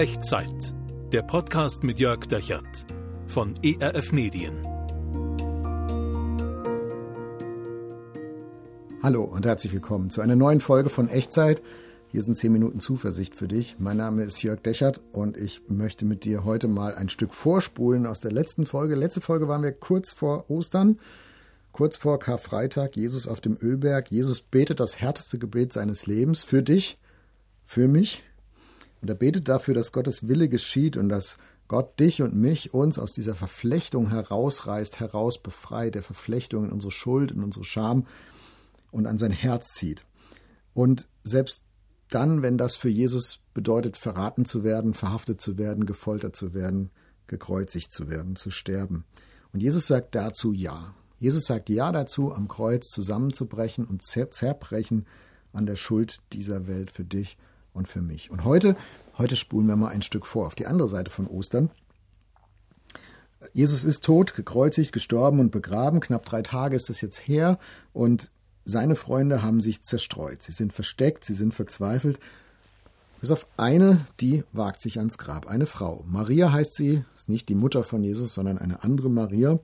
Echtzeit. Der Podcast mit Jörg Dechert von ERF Medien. Hallo und herzlich willkommen zu einer neuen Folge von Echtzeit. Hier sind 10 Minuten Zuversicht für dich. Mein Name ist Jörg Dechert und ich möchte mit dir heute mal ein Stück vorspulen aus der letzten Folge. Letzte Folge waren wir kurz vor Ostern, kurz vor Karfreitag, Jesus auf dem Ölberg. Jesus betet das härteste Gebet seines Lebens für dich, für mich. Und er betet dafür, dass Gottes Wille geschieht und dass Gott dich und mich, uns aus dieser Verflechtung herausreißt, herausbefreit, der Verflechtung in unsere Schuld, in unsere Scham und an sein Herz zieht. Und selbst dann, wenn das für Jesus bedeutet, verraten zu werden, verhaftet zu werden, gefoltert zu werden, gekreuzigt zu werden, zu sterben. Und Jesus sagt dazu Ja. Jesus sagt Ja dazu, am Kreuz zusammenzubrechen und zerbrechen an der Schuld dieser Welt für dich und für mich. Und heute, heute spulen wir mal ein Stück vor, auf die andere Seite von Ostern. Jesus ist tot, gekreuzigt, gestorben und begraben. Knapp drei Tage ist das jetzt her. Und seine Freunde haben sich zerstreut. Sie sind versteckt, sie sind verzweifelt. Bis auf eine, die wagt sich ans Grab. Eine Frau. Maria heißt sie, ist nicht die Mutter von Jesus, sondern eine andere Maria.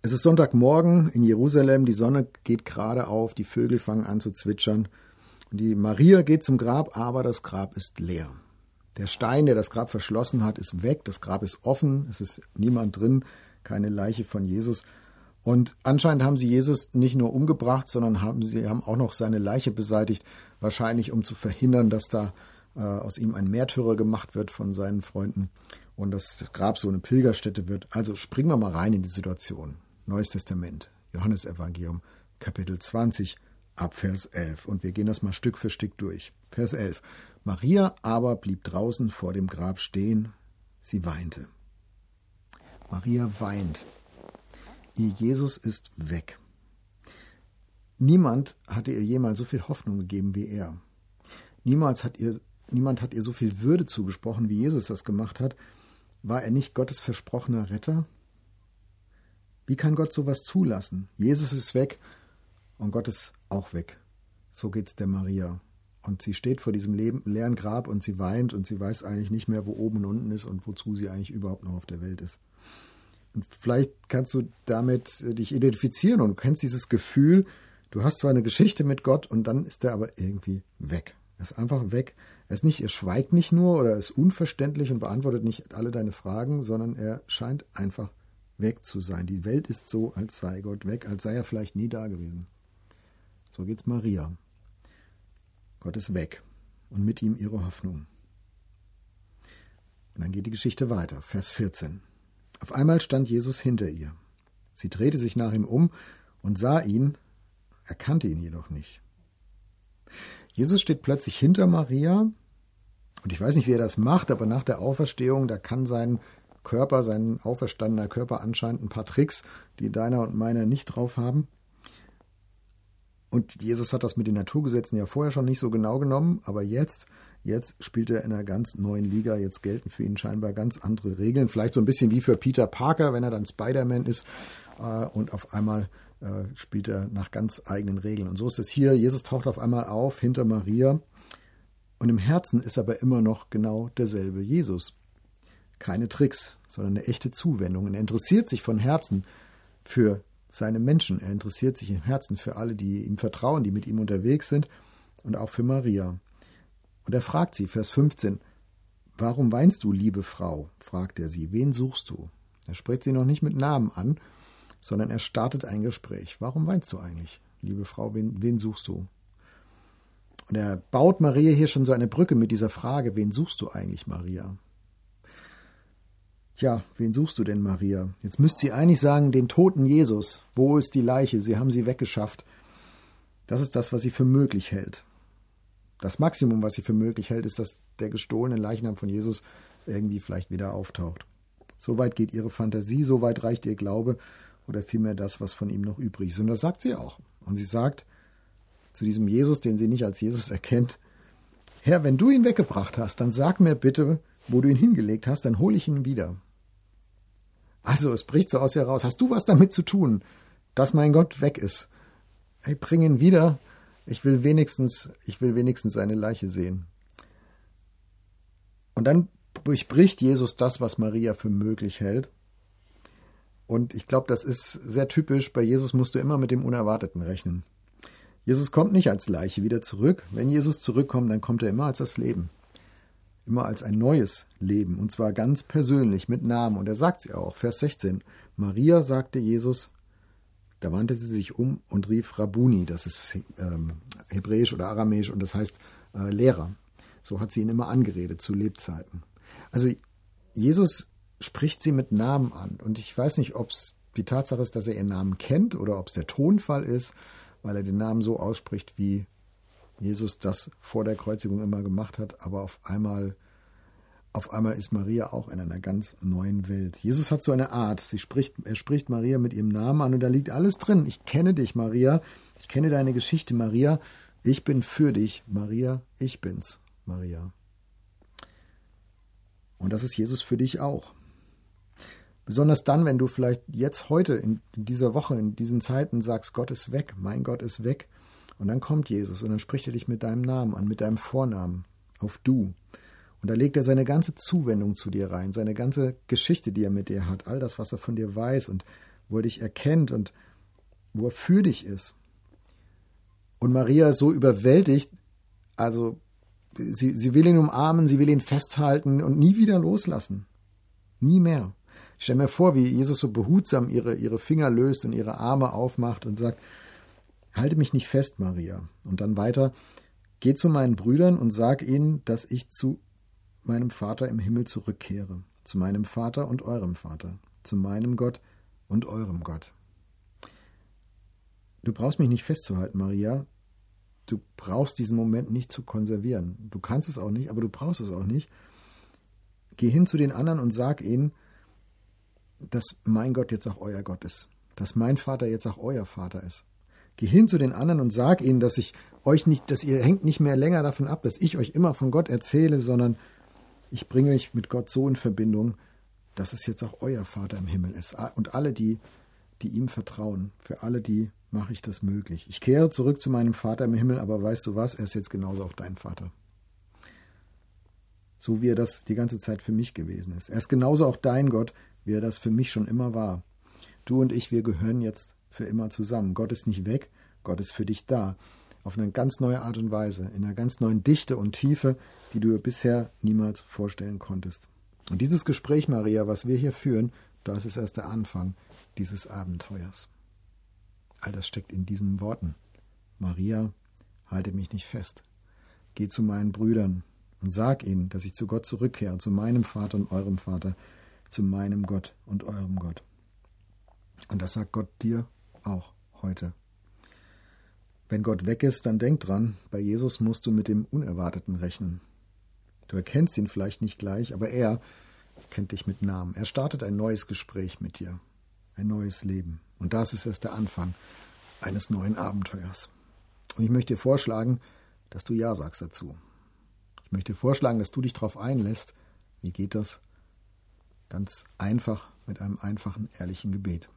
Es ist Sonntagmorgen in Jerusalem, die Sonne geht gerade auf, die Vögel fangen an zu zwitschern. Die Maria geht zum Grab, aber das Grab ist leer. Der Stein, der das Grab verschlossen hat, ist weg, das Grab ist offen, es ist niemand drin, keine Leiche von Jesus. Und anscheinend haben sie Jesus nicht nur umgebracht, sondern haben sie haben auch noch seine Leiche beseitigt, wahrscheinlich um zu verhindern, dass da äh, aus ihm ein Märtyrer gemacht wird von seinen Freunden und das Grab so eine Pilgerstätte wird. Also springen wir mal rein in die Situation. Neues Testament, Johannesevangelium, Kapitel 20, ab Vers 11. Und wir gehen das mal Stück für Stück durch. Vers 11. Maria aber blieb draußen vor dem Grab stehen. Sie weinte. Maria weint. Ihr Jesus ist weg. Niemand hatte ihr jemals so viel Hoffnung gegeben wie er. Niemals hat ihr, niemand hat ihr so viel Würde zugesprochen, wie Jesus das gemacht hat. War er nicht Gottes versprochener Retter? Wie kann Gott sowas zulassen? Jesus ist weg und Gott ist auch weg. So geht's der Maria. Und sie steht vor diesem leeren Grab und sie weint und sie weiß eigentlich nicht mehr, wo oben und unten ist und wozu sie eigentlich überhaupt noch auf der Welt ist. Und vielleicht kannst du damit äh, dich identifizieren und kennst dieses Gefühl, du hast zwar eine Geschichte mit Gott und dann ist er aber irgendwie weg. Er ist einfach weg. Er ist nicht, er schweigt nicht nur oder ist unverständlich und beantwortet nicht alle deine Fragen, sondern er scheint einfach weg zu sein. Die Welt ist so, als sei Gott weg, als sei er vielleicht nie da gewesen. So geht's Maria. Gott ist weg und mit ihm ihre Hoffnung. Und dann geht die Geschichte weiter. Vers 14. Auf einmal stand Jesus hinter ihr. Sie drehte sich nach ihm um und sah ihn, erkannte ihn jedoch nicht. Jesus steht plötzlich hinter Maria und ich weiß nicht, wie er das macht, aber nach der Auferstehung, da kann sein Körper, sein auferstandener Körper anscheinend ein paar Tricks, die deiner und meiner nicht drauf haben. Und Jesus hat das mit den Naturgesetzen ja vorher schon nicht so genau genommen, aber jetzt, jetzt spielt er in einer ganz neuen Liga. Jetzt gelten für ihn scheinbar ganz andere Regeln. Vielleicht so ein bisschen wie für Peter Parker, wenn er dann Spider-Man ist äh, und auf einmal äh, spielt er nach ganz eigenen Regeln. Und so ist es hier. Jesus taucht auf einmal auf hinter Maria. Und im Herzen ist aber immer noch genau derselbe Jesus. Keine Tricks, sondern eine echte Zuwendung. Und er interessiert sich von Herzen für seine Menschen. Er interessiert sich im Herzen für alle, die ihm vertrauen, die mit ihm unterwegs sind und auch für Maria. Und er fragt sie, Vers 15, Warum weinst du, liebe Frau? fragt er sie. Wen suchst du? Er spricht sie noch nicht mit Namen an, sondern er startet ein Gespräch. Warum weinst du eigentlich, liebe Frau? Wen, wen suchst du? Und er baut Maria hier schon so eine Brücke mit dieser Frage, wen suchst du eigentlich, Maria? Tja, wen suchst du denn, Maria? Jetzt müsst sie eigentlich sagen, den toten Jesus. Wo ist die Leiche? Sie haben sie weggeschafft. Das ist das, was sie für möglich hält. Das Maximum, was sie für möglich hält, ist, dass der gestohlene Leichnam von Jesus irgendwie vielleicht wieder auftaucht. So weit geht ihre Fantasie, so weit reicht ihr Glaube oder vielmehr das, was von ihm noch übrig ist. Und das sagt sie auch. Und sie sagt zu diesem Jesus, den sie nicht als Jesus erkennt, Herr, wenn du ihn weggebracht hast, dann sag mir bitte, wo du ihn hingelegt hast, dann hole ich ihn wieder. Also es bricht so aus ihr raus. Hast du was damit zu tun, dass mein Gott weg ist? Hey, bring ihn wieder. Ich will wenigstens, ich will wenigstens seine Leiche sehen. Und dann durchbricht Jesus das, was Maria für möglich hält. Und ich glaube, das ist sehr typisch. Bei Jesus musst du immer mit dem Unerwarteten rechnen. Jesus kommt nicht als Leiche wieder zurück. Wenn Jesus zurückkommt, dann kommt er immer als das Leben. Immer als ein neues Leben. Und zwar ganz persönlich, mit Namen. Und er sagt sie auch. Vers 16. Maria sagte Jesus, da wandte sie sich um und rief Rabuni. Das ist ähm, hebräisch oder aramäisch und das heißt äh, Lehrer. So hat sie ihn immer angeredet zu Lebzeiten. Also Jesus spricht sie mit Namen an. Und ich weiß nicht, ob es die Tatsache ist, dass er ihren Namen kennt oder ob es der Tonfall ist, weil er den Namen so ausspricht, wie Jesus das vor der Kreuzigung immer gemacht hat. Aber auf einmal, auf einmal ist Maria auch in einer ganz neuen Welt. Jesus hat so eine Art. Sie spricht, er spricht Maria mit ihrem Namen an und da liegt alles drin. Ich kenne dich, Maria. Ich kenne deine Geschichte, Maria. Ich bin für dich, Maria. Ich bin's, Maria. Und das ist Jesus für dich auch. Besonders dann, wenn du vielleicht jetzt heute, in dieser Woche, in diesen Zeiten sagst, Gott ist weg, mein Gott ist weg. Und dann kommt Jesus und dann spricht er dich mit deinem Namen an, mit deinem Vornamen, auf du. Und da legt er seine ganze Zuwendung zu dir rein, seine ganze Geschichte, die er mit dir hat, all das, was er von dir weiß und wo er dich erkennt und wo er für dich ist. Und Maria ist so überwältigt, also sie, sie will ihn umarmen, sie will ihn festhalten und nie wieder loslassen. Nie mehr. Ich stelle mir vor, wie Jesus so behutsam ihre, ihre Finger löst und ihre Arme aufmacht und sagt, halte mich nicht fest, Maria. Und dann weiter, geh zu meinen Brüdern und sag ihnen, dass ich zu meinem Vater im Himmel zurückkehre, zu meinem Vater und eurem Vater, zu meinem Gott und eurem Gott. Du brauchst mich nicht festzuhalten, Maria. Du brauchst diesen Moment nicht zu konservieren. Du kannst es auch nicht, aber du brauchst es auch nicht. Geh hin zu den anderen und sag ihnen, dass mein Gott jetzt auch euer Gott ist, dass mein Vater jetzt auch euer Vater ist. Geh hin zu den anderen und sag ihnen, dass ich euch nicht, dass ihr hängt nicht mehr länger davon ab, dass ich euch immer von Gott erzähle, sondern ich bringe euch mit Gott so in Verbindung, dass es jetzt auch euer Vater im Himmel ist. Und alle die, die ihm vertrauen, für alle die mache ich das möglich. Ich kehre zurück zu meinem Vater im Himmel, aber weißt du was, er ist jetzt genauso auch dein Vater. So wie er das die ganze Zeit für mich gewesen ist. Er ist genauso auch dein Gott, wie er das für mich schon immer war. Du und ich, wir gehören jetzt für immer zusammen. Gott ist nicht weg, Gott ist für dich da. Auf eine ganz neue Art und Weise, in einer ganz neuen Dichte und Tiefe, die du bisher niemals vorstellen konntest. Und dieses Gespräch, Maria, was wir hier führen, das ist erst der Anfang dieses Abenteuers. All das steckt in diesen Worten. Maria, halte mich nicht fest. Geh zu meinen Brüdern und sag ihnen, dass ich zu Gott zurückkehre, zu meinem Vater und eurem Vater, zu meinem Gott und eurem Gott. Und das sagt Gott dir auch heute. Wenn Gott weg ist, dann denk dran, bei Jesus musst du mit dem Unerwarteten rechnen. Du erkennst ihn vielleicht nicht gleich, aber er kennt dich mit Namen. Er startet ein neues Gespräch mit dir, ein neues Leben. Und das ist erst der Anfang eines neuen Abenteuers. Und ich möchte dir vorschlagen, dass du Ja sagst dazu. Ich möchte dir vorschlagen, dass du dich darauf einlässt. Wie geht das? Ganz einfach mit einem einfachen, ehrlichen Gebet.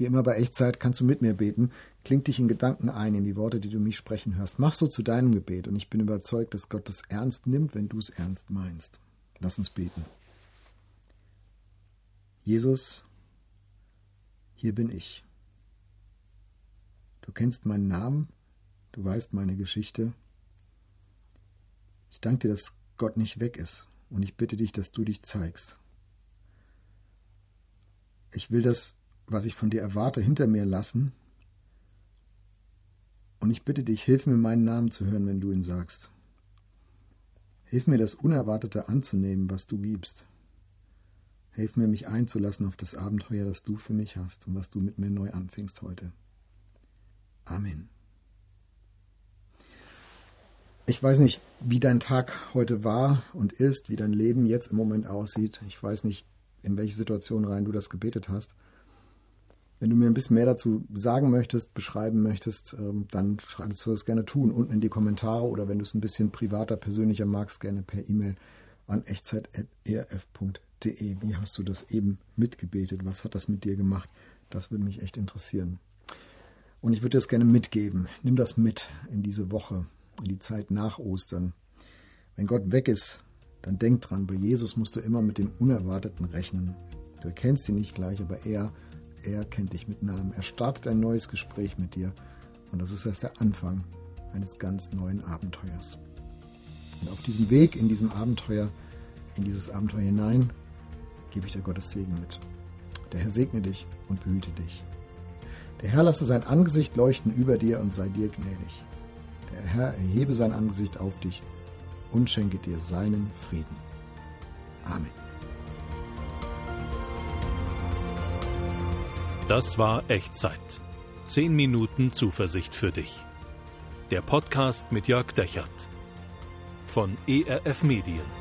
Wie immer bei Echtzeit kannst du mit mir beten. Kling dich in Gedanken ein in die Worte, die du mich sprechen hörst. Mach so zu deinem Gebet und ich bin überzeugt, dass Gott es ernst nimmt, wenn du es ernst meinst. Lass uns beten. Jesus, hier bin ich. Du kennst meinen Namen, du weißt meine Geschichte. Ich danke dir, dass Gott nicht weg ist und ich bitte dich, dass du dich zeigst. Ich will das was ich von dir erwarte, hinter mir lassen. Und ich bitte dich, hilf mir, meinen Namen zu hören, wenn du ihn sagst. Hilf mir, das Unerwartete anzunehmen, was du gibst. Hilf mir, mich einzulassen auf das Abenteuer, das du für mich hast und was du mit mir neu anfängst heute. Amen. Ich weiß nicht, wie dein Tag heute war und ist, wie dein Leben jetzt im Moment aussieht. Ich weiß nicht, in welche Situation rein du das gebetet hast. Wenn du mir ein bisschen mehr dazu sagen möchtest, beschreiben möchtest, ähm, dann schreibst du das gerne tun, unten in die Kommentare oder wenn du es ein bisschen privater, persönlicher magst, gerne per E-Mail an echtzeit.erf.de. Wie hast du das eben mitgebetet? Was hat das mit dir gemacht? Das würde mich echt interessieren. Und ich würde dir das gerne mitgeben. Nimm das mit in diese Woche, in die Zeit nach Ostern. Wenn Gott weg ist, dann denk dran, bei Jesus musst du immer mit dem Unerwarteten rechnen. Du kennst ihn nicht gleich, aber er, er kennt dich mit Namen. Er startet ein neues Gespräch mit dir. Und das ist erst der Anfang eines ganz neuen Abenteuers. Und auf diesem Weg, in diesem Abenteuer, in dieses Abenteuer hinein, gebe ich dir Gottes Segen mit. Der Herr segne dich und behüte dich. Der Herr lasse sein Angesicht leuchten über dir und sei dir gnädig. Der Herr erhebe sein Angesicht auf dich und schenke dir seinen Frieden. Amen. Das war Echtzeit. Zehn Minuten Zuversicht für dich. Der Podcast mit Jörg Dechert von ERF Medien.